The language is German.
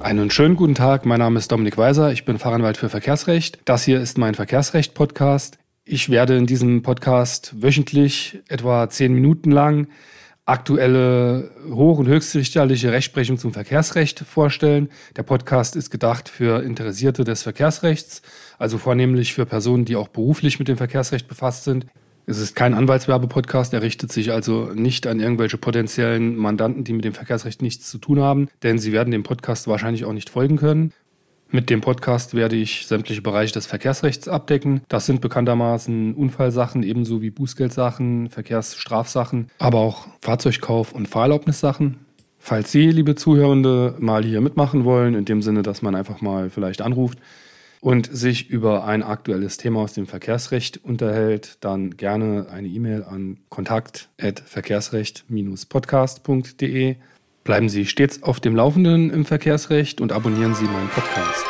Einen schönen guten Tag, mein Name ist Dominik Weiser, ich bin Fachanwalt für Verkehrsrecht. Das hier ist mein Verkehrsrecht-Podcast. Ich werde in diesem Podcast wöchentlich etwa zehn Minuten lang aktuelle hoch- und höchstrichterliche Rechtsprechung zum Verkehrsrecht vorstellen. Der Podcast ist gedacht für Interessierte des Verkehrsrechts, also vornehmlich für Personen, die auch beruflich mit dem Verkehrsrecht befasst sind. Es ist kein Anwaltswerbepodcast, er richtet sich also nicht an irgendwelche potenziellen Mandanten, die mit dem Verkehrsrecht nichts zu tun haben, denn sie werden dem Podcast wahrscheinlich auch nicht folgen können. Mit dem Podcast werde ich sämtliche Bereiche des Verkehrsrechts abdecken. Das sind bekanntermaßen Unfallsachen, ebenso wie Bußgeldsachen, Verkehrsstrafsachen, aber auch Fahrzeugkauf- und Fahrerlaubnissachen. Falls Sie, liebe Zuhörende, mal hier mitmachen wollen, in dem Sinne, dass man einfach mal vielleicht anruft, und sich über ein aktuelles Thema aus dem Verkehrsrecht unterhält, dann gerne eine E-Mail an kontakt@verkehrsrecht-podcast.de. Bleiben Sie stets auf dem Laufenden im Verkehrsrecht und abonnieren Sie meinen Podcast.